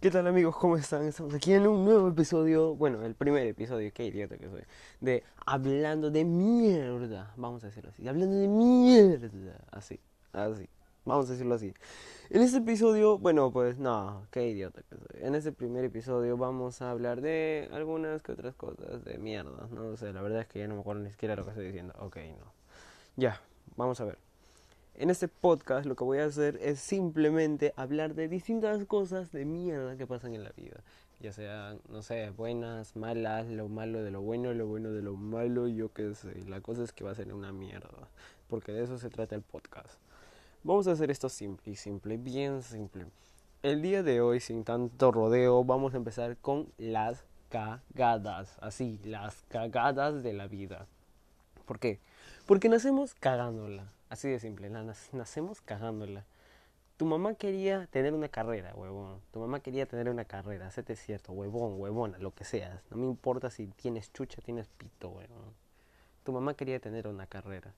¿Qué tal amigos? ¿Cómo están? Estamos aquí en un nuevo episodio, bueno, el primer episodio, qué idiota que soy, de Hablando de mierda, vamos a decirlo así, hablando de mierda, así, así, vamos a decirlo así. En este episodio, bueno, pues no, qué idiota que soy. En este primer episodio vamos a hablar de algunas que otras cosas de mierda, no sé, la verdad es que ya no me acuerdo ni siquiera lo que estoy diciendo, ok, no. Ya, vamos a ver. En este podcast lo que voy a hacer es simplemente hablar de distintas cosas de mierda que pasan en la vida. Ya sean, no sé, buenas, malas, lo malo de lo bueno, lo bueno de lo malo, yo qué sé. La cosa es que va a ser una mierda. Porque de eso se trata el podcast. Vamos a hacer esto simple y simple, bien simple. El día de hoy, sin tanto rodeo, vamos a empezar con las cagadas. Así, las cagadas de la vida. ¿Por qué? Porque nacemos cagándola. Así de simple, nacemos cagándola. Tu mamá quería tener una carrera, huevón. Tu mamá quería tener una carrera, hacete cierto, huevón, huevona, lo que seas. No me importa si tienes chucha, tienes pito, huevón. Tu mamá quería tener una carrera.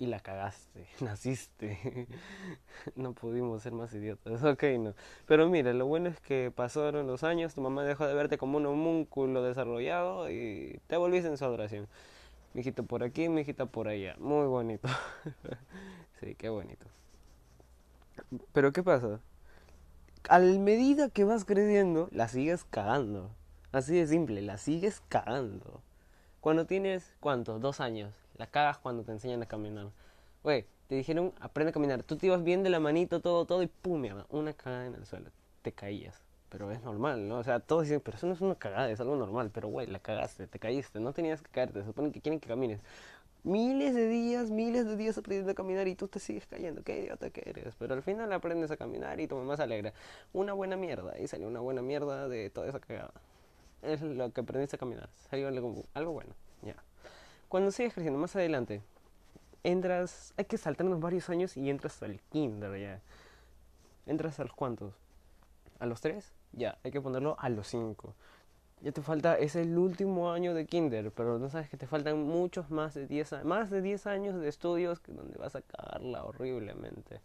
Y la cagaste, naciste. no pudimos ser más idiotas. Ok, no. Pero mira, lo bueno es que pasaron los años, tu mamá dejó de verte como un homúnculo desarrollado y te volviste en su adoración mijito por aquí, mijita por allá. Muy bonito. sí, qué bonito. Pero ¿qué pasa? A medida que vas creciendo, la sigues cagando. Así de simple, la sigues cagando. Cuando tienes, ¿cuánto? Dos años. La cagas cuando te enseñan a caminar. Güey, te dijeron, aprende a caminar. Tú te ibas bien de la manito, todo, todo, y pum, mierda, una cagada en el suelo. Te caías pero es normal, ¿no? O sea, todos dicen, pero eso no es una cagada, es algo normal, pero güey, la cagaste, te caíste, no tenías que caerte, se supone que quieren que camines. Miles de días, miles de días aprendiendo a caminar y tú te sigues cayendo, qué idiota que eres, pero al final aprendes a caminar y tu mamá se alegra. Una buena mierda, y salió una buena mierda de toda esa cagada. Es lo que aprendiste a caminar, salió algo, algo bueno, ya. Cuando sigues creciendo más adelante, entras, hay que saltarnos varios años y entras al kinder ya. ¿Entras a los cuantos? ¿A los tres? ya, hay que ponerlo a los 5. Ya te falta, es el último año de kinder, pero no sabes que te faltan muchos más de 10 más de 10 años de estudios donde vas a cagarla horriblemente.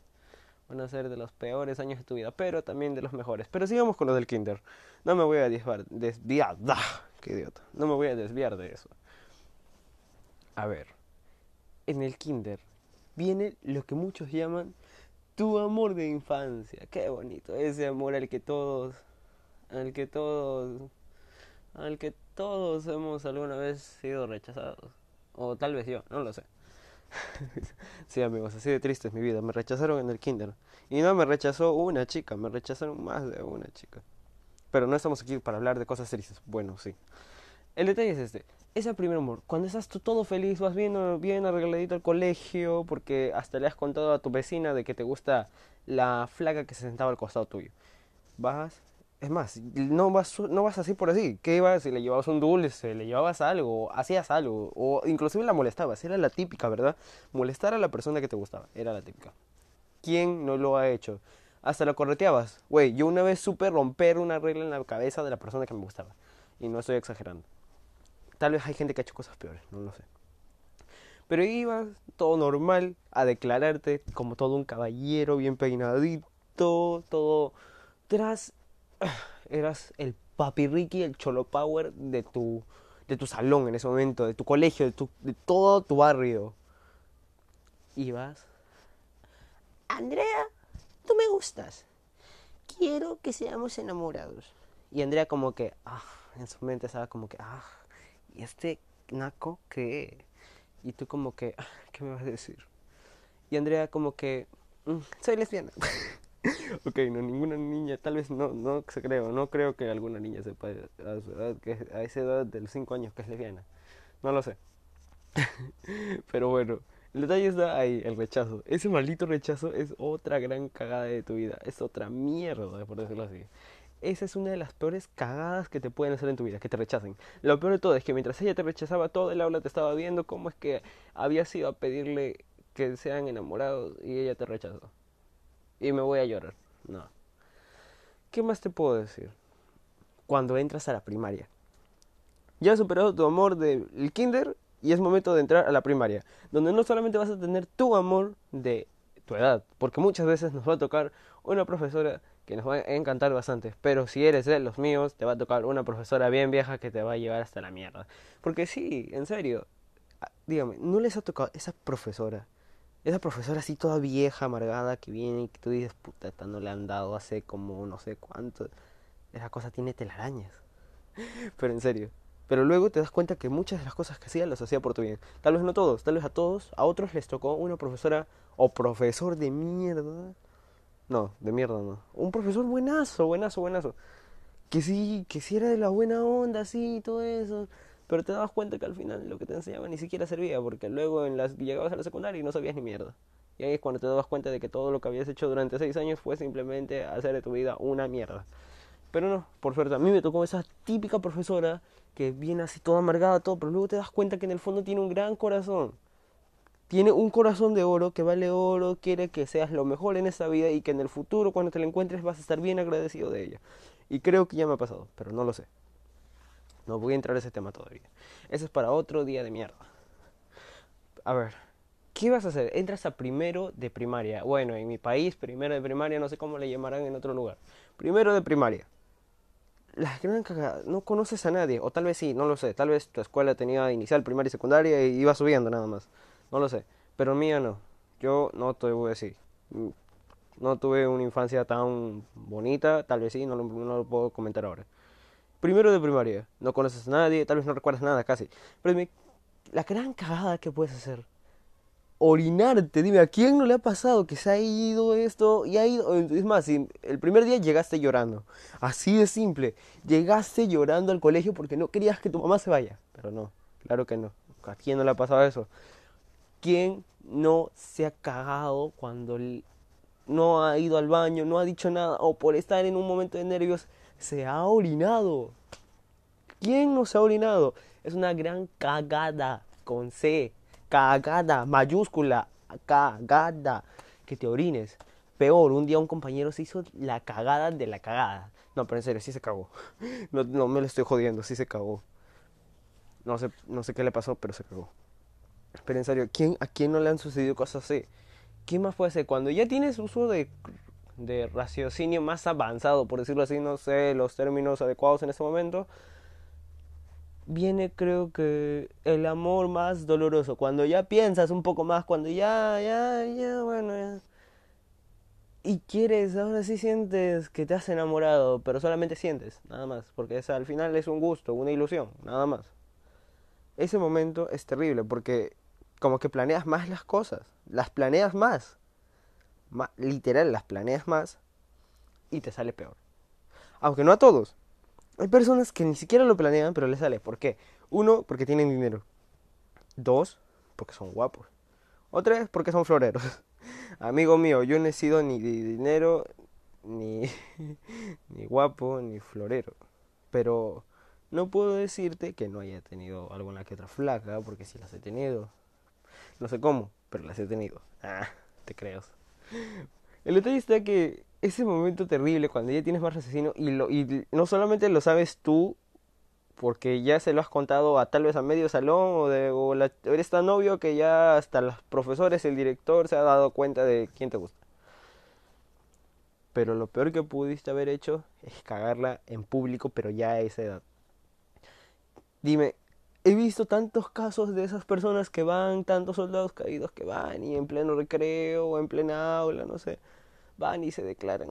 Van a ser de los peores años de tu vida, pero también de los mejores. Pero sigamos con lo del kinder. No me voy a desviar, desviar, qué idiota. No me voy a desviar de eso. A ver, en el kinder viene lo que muchos llaman tu amor de infancia. Qué bonito, ese amor al que todos al que todos al que todos hemos alguna vez sido rechazados o tal vez yo, no lo sé. sí, amigos, así de triste es mi vida. Me rechazaron en el kinder. Y no me rechazó una chica, me rechazaron más de una chica. Pero no estamos aquí para hablar de cosas tristes. Bueno, sí. El detalle es este. Ese primer amor, cuando estás tú todo feliz, vas bien, bien arregladito al colegio, porque hasta le has contado a tu vecina de que te gusta la flaca que se sentaba al costado tuyo. Vas, es más, no vas, no vas así por así. ¿Qué ibas? Si le llevabas un dulce, le llevabas algo, hacías algo, o inclusive la molestabas. Era la típica, ¿verdad? Molestar a la persona que te gustaba. Era la típica. ¿Quién no lo ha hecho? Hasta lo correteabas. Güey, yo una vez supe romper una regla en la cabeza de la persona que me gustaba. Y no estoy exagerando. Tal vez hay gente que ha hecho cosas peores, no lo sé. Pero ibas todo normal a declararte como todo un caballero, bien peinadito, todo tras eras el papi Ricky, el cholo power de tu, de tu salón en ese momento, de tu colegio, de, tu, de todo tu barrio. Y vas, Andrea, tú me gustas. Quiero que seamos enamorados. Y Andrea como que, ah, en su mente estaba como que, ah, ¿y este naco qué? Y tú como que, ah, ¿qué me vas a decir? Y Andrea como que, mm, soy lesbiana. ok, no, ninguna niña, tal vez no, no creo, no creo que alguna niña sepa a, su edad, que, a esa edad de los 5 años que es lesbiana. No lo sé. Pero bueno, el detalle está ahí, el rechazo. Ese maldito rechazo es otra gran cagada de tu vida, es otra mierda, por decirlo así. Esa es una de las peores cagadas que te pueden hacer en tu vida, que te rechacen. Lo peor de todo es que mientras ella te rechazaba, todo el aula te estaba viendo cómo es que habías ido a pedirle que sean enamorados y ella te rechazó y me voy a llorar. No. ¿Qué más te puedo decir? Cuando entras a la primaria. Ya has superado tu amor del kinder y es momento de entrar a la primaria, donde no solamente vas a tener tu amor de tu edad, porque muchas veces nos va a tocar una profesora que nos va a encantar bastante. Pero si eres de los míos, te va a tocar una profesora bien vieja que te va a llevar hasta la mierda. Porque sí, en serio, dígame, ¿no les ha tocado esa profesora? Esa profesora así toda vieja, amargada, que viene y que tú dices, puta, esta no le han dado hace como no sé cuánto. Esa cosa tiene telarañas. Pero en serio. Pero luego te das cuenta que muchas de las cosas que hacía las hacía por tu bien. Tal vez no todos, tal vez a todos, a otros les tocó una profesora o profesor de mierda. No, de mierda no. Un profesor buenazo, buenazo, buenazo. Que sí, que sí era de la buena onda, sí, todo eso. Pero te dabas cuenta que al final lo que te enseñaba ni siquiera servía, porque luego en las, llegabas a la secundaria y no sabías ni mierda. Y ahí es cuando te dabas cuenta de que todo lo que habías hecho durante seis años fue simplemente hacer de tu vida una mierda. Pero no, por suerte, a mí me tocó esa típica profesora que viene así toda amargada, todo, pero luego te das cuenta que en el fondo tiene un gran corazón. Tiene un corazón de oro que vale oro, quiere que seas lo mejor en esta vida y que en el futuro cuando te la encuentres vas a estar bien agradecido de ella. Y creo que ya me ha pasado, pero no lo sé. No voy a entrar a ese tema todavía. Eso es para otro día de mierda. A ver, ¿qué vas a hacer? Entras a primero de primaria. Bueno, en mi país, primero de primaria, no sé cómo le llamarán en otro lugar. Primero de primaria la gran cagada, no conoces a nadie, o tal vez sí, no lo sé, tal vez tu escuela tenía inicial, primaria y secundaria y iba subiendo nada más, no lo sé, pero mía no, yo no te voy a decir, no tuve una infancia tan bonita, tal vez sí, no lo, no lo puedo comentar ahora. Primero de primaria, no conoces a nadie, tal vez no recuerdas nada casi, pero la gran cagada que puedes hacer orinarte. Dime, ¿a quién no le ha pasado que se ha ido esto y ha ido? Es más, el primer día llegaste llorando. Así de simple. Llegaste llorando al colegio porque no querías que tu mamá se vaya. Pero no, claro que no. ¿A quién no le ha pasado eso? ¿Quién no se ha cagado cuando no ha ido al baño, no ha dicho nada o por estar en un momento de nervios se ha orinado? ¿Quién no se ha orinado? Es una gran cagada con C cagada, mayúscula, cagada, que te orines. Peor, un día un compañero se hizo la cagada de la cagada. No, pero en serio, sí se cagó. No, no me lo estoy jodiendo, sí se cagó. No sé, no sé qué le pasó, pero se cagó. Pero en serio, ¿quién, ¿a quién no le han sucedido cosas así? ¿Qué más puede ser? Cuando ya tienes uso de, de raciocinio más avanzado, por decirlo así, no sé los términos adecuados en este momento, viene creo que el amor más doloroso, cuando ya piensas un poco más, cuando ya, ya, ya, bueno, ya. Y quieres, ahora sí sientes que te has enamorado, pero solamente sientes, nada más, porque es, al final es un gusto, una ilusión, nada más. Ese momento es terrible porque como que planeas más las cosas, las planeas más, literal, las planeas más y te sale peor. Aunque no a todos, hay personas que ni siquiera lo planean, pero les sale. ¿Por qué? Uno, porque tienen dinero. Dos, porque son guapos. O tres, porque son floreros. Amigo mío, yo no he sido ni de dinero, ni, ni guapo, ni florero. Pero no puedo decirte que no haya tenido alguna que otra flaca, porque sí las he tenido. No sé cómo, pero las he tenido. Ah, te creo. El detalle está que ese momento terrible cuando ya tienes más asesino y, lo, y no solamente lo sabes tú, porque ya se lo has contado a tal vez a medio salón o, de, o eres tan novio que ya hasta los profesores, el director se ha dado cuenta de quién te gusta. Pero lo peor que pudiste haber hecho es cagarla en público, pero ya a esa edad. Dime, he visto tantos casos de esas personas que van, tantos soldados caídos que van y en pleno recreo o en plena aula, no sé van y se declaran.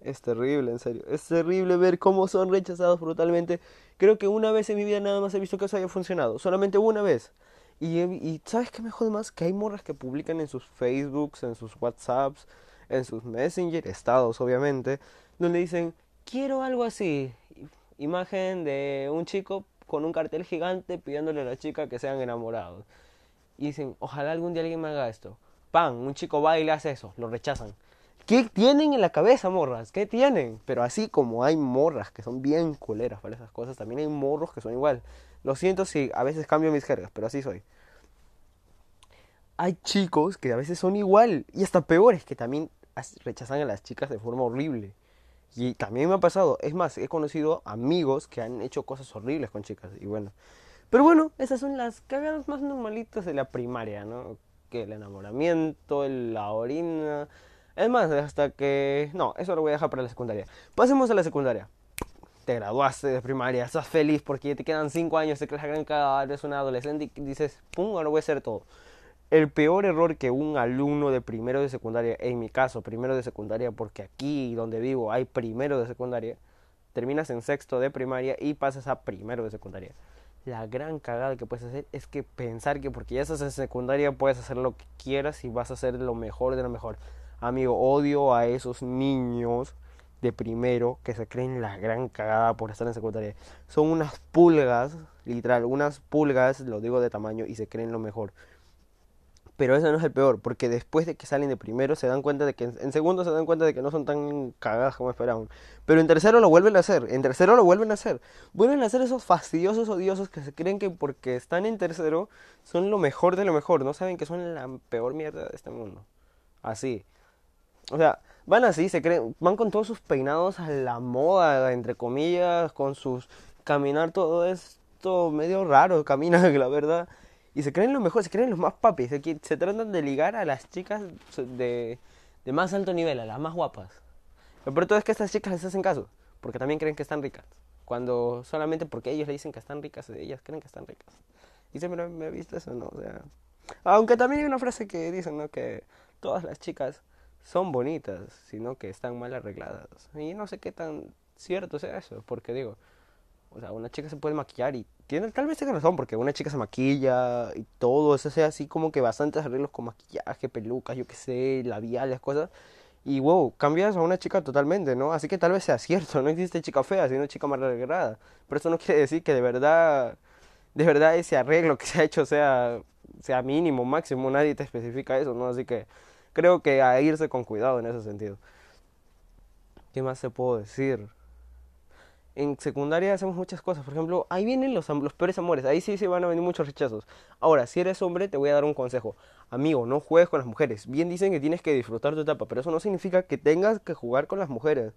Es terrible, en serio. Es terrible ver cómo son rechazados brutalmente. Creo que una vez en mi vida nada más he visto que eso haya funcionado. Solamente una vez. Y, y ¿sabes qué me jode más? Que hay morras que publican en sus Facebooks, en sus WhatsApps, en sus Messenger, estados obviamente, donde dicen, quiero algo así. Imagen de un chico con un cartel gigante pidiéndole a la chica que sean enamorados. Y dicen, ojalá algún día alguien me haga esto. Pan, un chico va y le hace eso, lo rechazan. ¿Qué tienen en la cabeza, morras? ¿Qué tienen? Pero así como hay morras que son bien culeras para esas cosas, también hay morros que son igual. Lo siento si a veces cambio mis jergas, pero así soy. Hay chicos que a veces son igual y hasta peores que también rechazan a las chicas de forma horrible. Y también me ha pasado, es más, he conocido amigos que han hecho cosas horribles con chicas y bueno. Pero bueno, esas son las cagadas más normalitas de la primaria, ¿no? Que el enamoramiento, la orina, Es más, hasta que... No, eso lo voy a dejar para la secundaria. Pasemos a la secundaria. Te graduaste de primaria, estás feliz porque te quedan 5 años, te crees la gran cagada, eres un adolescente y dices, pum, ahora voy a hacer todo. El peor error que un alumno de primero de secundaria, en mi caso, primero de secundaria, porque aquí donde vivo hay primero de secundaria, terminas en sexto de primaria y pasas a primero de secundaria. La gran cagada que puedes hacer es que pensar que porque ya estás en secundaria puedes hacer lo que quieras y vas a hacer lo mejor de lo mejor. Amigo, odio a esos niños de primero que se creen la gran cagada por estar en secundaria. Son unas pulgas, literal, unas pulgas, lo digo de tamaño, y se creen lo mejor. Pero ese no es el peor, porque después de que salen de primero se dan cuenta de que en segundo se dan cuenta de que no son tan cagadas como esperaban. Pero en tercero lo vuelven a hacer, en tercero lo vuelven a hacer. Vuelven a hacer esos fastidiosos odiosos que se creen que porque están en tercero son lo mejor de lo mejor, no saben que son la peor mierda de este mundo. Así. O sea, van así, se creen, van con todos sus peinados a la moda, entre comillas, con sus caminar todo esto medio raro, camina, la verdad. Y se creen lo mejor, se creen los más papis, se, se tratan de ligar a las chicas de, de más alto nivel, a las más guapas. Lo peor todo es que estas chicas les hacen caso, porque también creen que están ricas. Cuando solamente porque ellos le dicen que están ricas, ellas creen que están ricas. Y siempre me ha visto eso, ¿no? O sea, aunque también hay una frase que dicen, ¿no? Que todas las chicas son bonitas, sino que están mal arregladas. Y no sé qué tan cierto sea eso, porque digo, o sea, una chica se puede maquillar y tiene, tal vez tenga razón, porque una chica se maquilla y todo, eso sea así como que bastantes arreglos con maquillaje, pelucas, yo qué sé, labiales, cosas. Y wow, cambias a una chica totalmente, ¿no? Así que tal vez sea cierto, no existe chica fea, sino chica mal arreglada. Pero eso no quiere decir que de verdad, de verdad ese arreglo que se ha hecho sea, sea mínimo, máximo, nadie te especifica eso, ¿no? Así que creo que a irse con cuidado en ese sentido. ¿Qué más se puedo decir? En secundaria hacemos muchas cosas. Por ejemplo, ahí vienen los, los peores amores. Ahí sí se van a venir muchos rechazos. Ahora, si eres hombre, te voy a dar un consejo. Amigo, no juegues con las mujeres. Bien dicen que tienes que disfrutar tu etapa, pero eso no significa que tengas que jugar con las mujeres.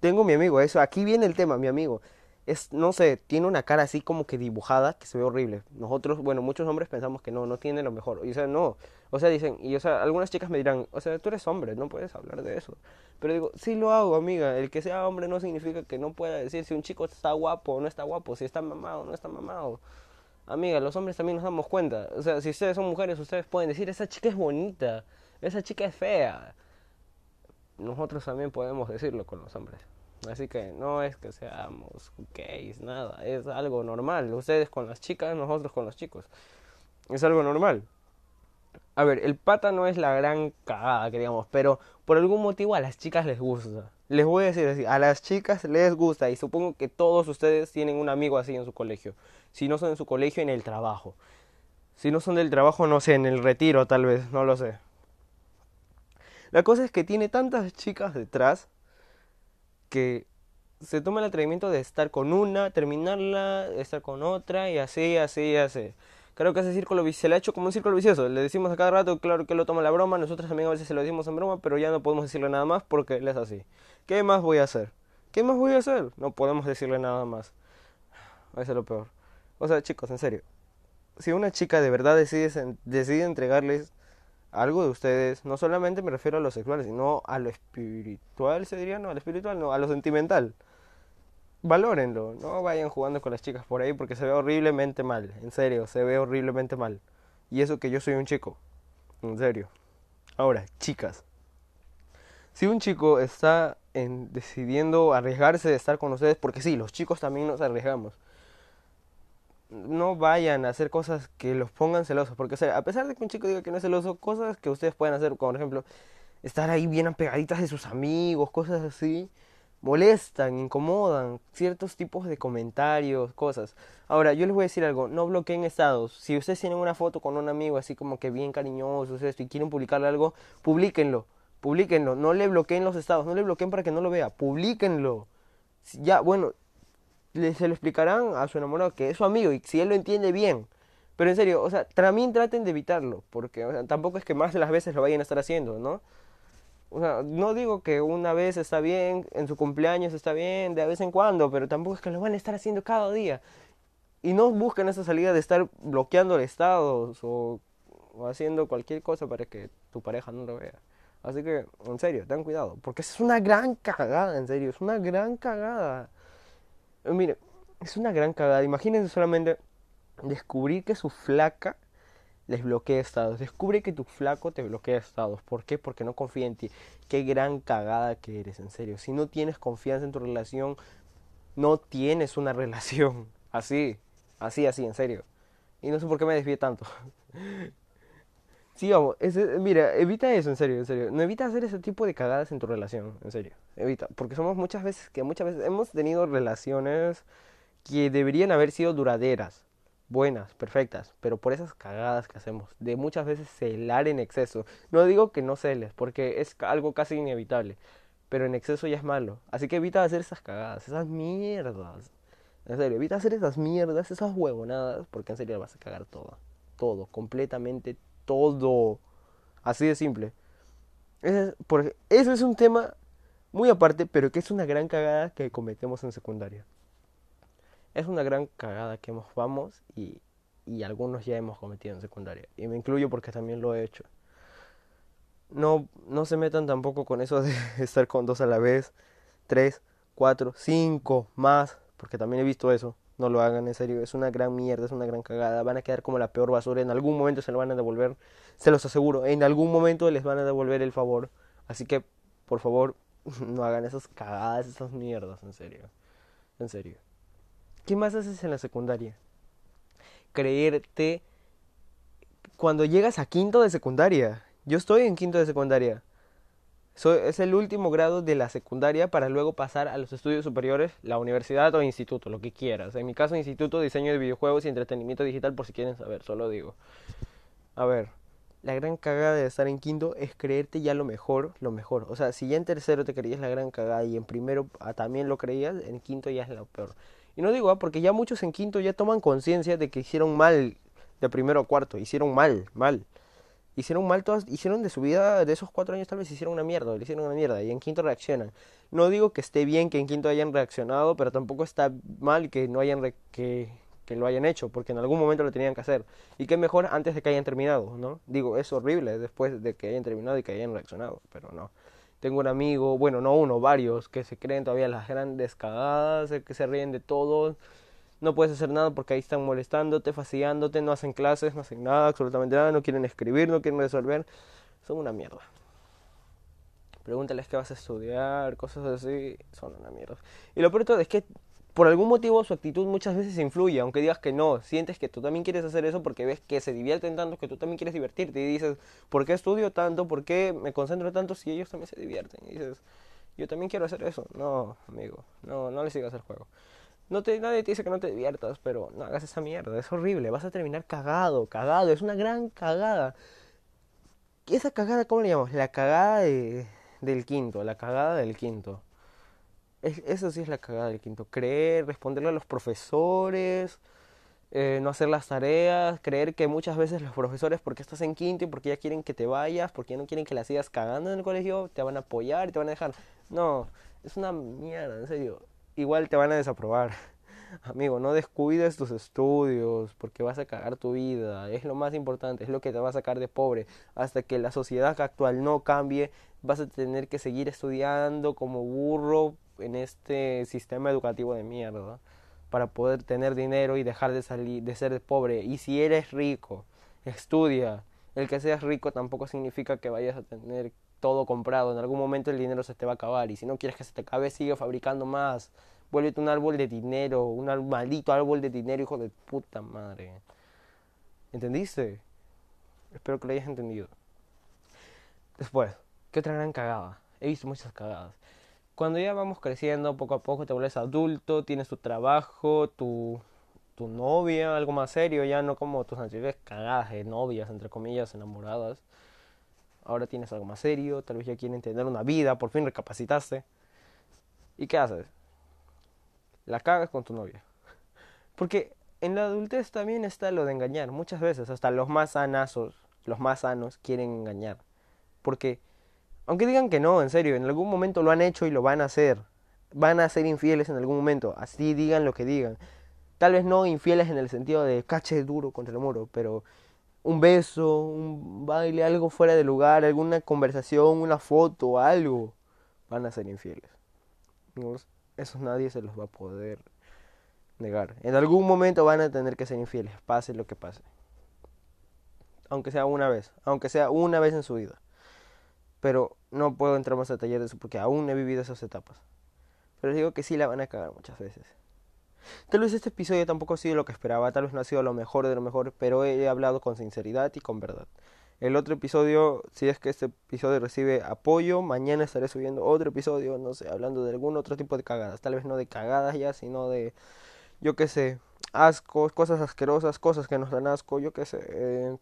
Tengo mi amigo, eso. Aquí viene el tema, mi amigo es, no sé, tiene una cara así como que dibujada que se ve horrible. Nosotros, bueno, muchos hombres pensamos que no, no tiene lo mejor. Y o sea, no. O sea, dicen, y o sea, algunas chicas me dirán, o sea, tú eres hombre, no puedes hablar de eso. Pero digo, sí lo hago, amiga. El que sea hombre no significa que no pueda decir si un chico está guapo o no está guapo, si está mamado o no está mamado. Amiga, los hombres también nos damos cuenta. O sea, si ustedes son mujeres, ustedes pueden decir, esa chica es bonita, esa chica es fea. Nosotros también podemos decirlo con los hombres. Así que no es que seamos gays, nada, es algo normal. Ustedes con las chicas, nosotros con los chicos. Es algo normal. A ver, el pata no es la gran cagada que digamos, pero por algún motivo a las chicas les gusta. Les voy a decir así, a las chicas les gusta y supongo que todos ustedes tienen un amigo así en su colegio. Si no son en su colegio, en el trabajo. Si no son del trabajo, no sé, en el retiro tal vez, no lo sé. La cosa es que tiene tantas chicas detrás que se toma el atrevimiento de estar con una, terminarla, estar con otra y así, así, así. Creo que ese círculo se le ha hecho como un círculo vicioso. Le decimos a cada rato, claro que lo toma la broma, nosotros también a veces se lo decimos en broma, pero ya no podemos decirle nada más porque él es así. ¿Qué más voy a hacer? ¿Qué más voy a hacer? No podemos decirle nada más. Eso es lo peor. O sea, chicos, en serio. Si una chica de verdad decide, decide entregarles algo de ustedes, no solamente me refiero a lo sexual, sino a lo espiritual, se diría, no, a lo espiritual, no, a lo sentimental. Valórenlo, no vayan jugando con las chicas por ahí porque se ve horriblemente mal, en serio, se ve horriblemente mal. Y eso que yo soy un chico, en serio. Ahora, chicas, si un chico está en decidiendo arriesgarse de estar con ustedes, porque sí, los chicos también nos arriesgamos no vayan a hacer cosas que los pongan celosos. Porque, a pesar de que un chico diga que no es celoso, cosas que ustedes pueden hacer, como por ejemplo, estar ahí bien apegaditas de sus amigos, cosas así, molestan, incomodan, ciertos tipos de comentarios, cosas. Ahora, yo les voy a decir algo, no bloqueen estados. Si ustedes tienen una foto con un amigo así como que bien cariñoso, y quieren publicarle algo, publíquenlo, publíquenlo, no le bloqueen los estados, no le bloqueen para que no lo vea, publíquenlo. Ya, bueno, se lo explicarán a su enamorado que es su amigo y si él lo entiende bien. Pero en serio, o sea, también traten de evitarlo, porque o sea, tampoco es que más de las veces lo vayan a estar haciendo, ¿no? O sea, no digo que una vez está bien, en su cumpleaños está bien, de vez en cuando, pero tampoco es que lo van a estar haciendo cada día. Y no busquen esa salida de estar bloqueando estados o, o haciendo cualquier cosa para que tu pareja no lo vea. Así que, en serio, ten cuidado. Porque es una gran cagada, en serio. Es una gran cagada. Eh, mire, es una gran cagada. Imagínense solamente descubrir que su flaca les bloquea estados. Descubre que tu flaco te bloquea estados. ¿Por qué? Porque no confía en ti. Qué gran cagada que eres, en serio. Si no tienes confianza en tu relación, no tienes una relación. Así, así, así, en serio. Y no sé por qué me desvié tanto. sí, vamos, mira, evita eso, en serio, en serio. No evita hacer ese tipo de cagadas en tu relación, en serio. Evita, porque somos muchas veces que muchas veces hemos tenido relaciones que deberían haber sido duraderas buenas, perfectas, pero por esas cagadas que hacemos, de muchas veces celar en exceso. No digo que no celes, porque es algo casi inevitable, pero en exceso ya es malo. Así que evita hacer esas cagadas, esas mierdas. En serio, evita hacer esas mierdas, esas huevonadas, porque en serio vas a cagar todo. Todo, completamente todo. Así de simple. Ese es, eso es un tema muy aparte, pero que es una gran cagada que cometemos en secundaria es una gran cagada que hemos, vamos y, y algunos ya hemos cometido en secundaria. Y me incluyo porque también lo he hecho. No, no se metan tampoco con eso de estar con dos a la vez, tres, cuatro, cinco, más, porque también he visto eso. No lo hagan en serio, es una gran mierda, es una gran cagada. Van a quedar como la peor basura. En algún momento se lo van a devolver, se los aseguro. En algún momento les van a devolver el favor. Así que, por favor, no hagan esas cagadas, esas mierdas, en serio. En serio. ¿Qué más haces en la secundaria? Creerte cuando llegas a quinto de secundaria. Yo estoy en quinto de secundaria. Es el último grado de la secundaria para luego pasar a los estudios superiores, la universidad o instituto, lo que quieras. En mi caso, instituto, diseño de videojuegos y entretenimiento digital, por si quieren saber, solo digo. A ver, la gran cagada de estar en quinto es creerte ya lo mejor, lo mejor. O sea, si ya en tercero te creías la gran cagada y en primero ah, también lo creías, en quinto ya es lo peor. Y no digo, ah, porque ya muchos en quinto ya toman conciencia de que hicieron mal de primero a cuarto, hicieron mal, mal. Hicieron mal todas, hicieron de su vida, de esos cuatro años tal vez hicieron una mierda, le hicieron una mierda, y en quinto reaccionan. No digo que esté bien que en quinto hayan reaccionado, pero tampoco está mal que no hayan que, que lo hayan hecho, porque en algún momento lo tenían que hacer. Y que mejor antes de que hayan terminado, ¿no? Digo, es horrible después de que hayan terminado y que hayan reaccionado, pero no. Tengo un amigo, bueno, no uno, varios, que se creen todavía las grandes cagadas, que se ríen de todo. No puedes hacer nada porque ahí están molestándote, fastidiándote, no hacen clases, no hacen nada, absolutamente nada, no quieren escribir, no quieren resolver. Son una mierda. Pregúntales qué vas a estudiar, cosas así, son una mierda. Y lo peor es que por algún motivo su actitud muchas veces influye, aunque digas que no, sientes que tú también quieres hacer eso porque ves que se divierten tanto que tú también quieres divertirte y dices, ¿por qué estudio tanto? ¿Por qué me concentro tanto si ellos también se divierten? Y dices, yo también quiero hacer eso. No, amigo, no, no le sigas el juego. No te, nadie te dice que no te diviertas, pero no hagas esa mierda, es horrible, vas a terminar cagado, cagado, es una gran cagada. ¿Esa cagada cómo le llamamos? La cagada de, del quinto, la cagada del quinto eso sí es la cagada del quinto. Creer, responderle a los profesores, eh, no hacer las tareas, creer que muchas veces los profesores, porque estás en quinto y porque ya quieren que te vayas, porque ya no quieren que la sigas cagando en el colegio, te van a apoyar y te van a dejar. No, es una mierda, en serio. Igual te van a desaprobar. Amigo, no descuides tus estudios porque vas a cagar tu vida. Es lo más importante, es lo que te va a sacar de pobre. Hasta que la sociedad actual no cambie, vas a tener que seguir estudiando como burro en este sistema educativo de mierda para poder tener dinero y dejar de salir de ser pobre y si eres rico estudia el que seas rico tampoco significa que vayas a tener todo comprado en algún momento el dinero se te va a acabar y si no quieres que se te acabe sigue fabricando más vuélvete un árbol de dinero un maldito árbol de dinero hijo de puta madre ¿entendiste? espero que lo hayas entendido después ¿qué otra gran cagada? he visto muchas cagadas cuando ya vamos creciendo poco a poco, te vuelves adulto, tienes tu trabajo, tu, tu novia, algo más serio, ya no como tus anteriores cagadas de novias, entre comillas, enamoradas. Ahora tienes algo más serio, tal vez ya quieren tener una vida, por fin recapacitaste. ¿Y qué haces? La cagas con tu novia. Porque en la adultez también está lo de engañar. Muchas veces, hasta los más sanazos, los más sanos, quieren engañar. Porque aunque digan que no, en serio, en algún momento lo han hecho y lo van a hacer. Van a ser infieles en algún momento, así digan lo que digan. Tal vez no infieles en el sentido de cache duro contra el muro, pero un beso, un baile, algo fuera de lugar, alguna conversación, una foto, algo, van a ser infieles. Eso nadie se los va a poder negar. En algún momento van a tener que ser infieles, pase lo que pase. Aunque sea una vez, aunque sea una vez en su vida. Pero no puedo entrar más a detalles de eso porque aún he vivido esas etapas. Pero digo que sí la van a cagar muchas veces. Tal vez este episodio tampoco ha sido lo que esperaba, tal vez no ha sido lo mejor de lo mejor, pero he hablado con sinceridad y con verdad. El otro episodio, si es que este episodio recibe apoyo, mañana estaré subiendo otro episodio, no sé, hablando de algún otro tipo de cagadas. Tal vez no de cagadas ya, sino de, yo qué sé, ascos, cosas asquerosas, cosas que nos dan asco, yo qué sé. Eh,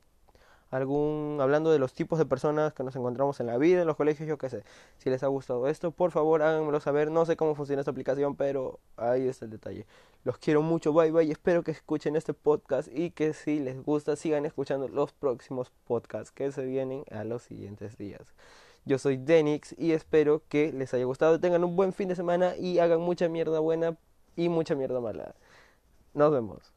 algún hablando de los tipos de personas que nos encontramos en la vida, en los colegios, yo qué sé. Si les ha gustado esto, por favor háganmelo saber. No sé cómo funciona esta aplicación, pero ahí está el detalle. Los quiero mucho, bye bye. Espero que escuchen este podcast y que si les gusta sigan escuchando los próximos podcasts que se vienen a los siguientes días. Yo soy Denix y espero que les haya gustado. Tengan un buen fin de semana y hagan mucha mierda buena y mucha mierda mala. Nos vemos.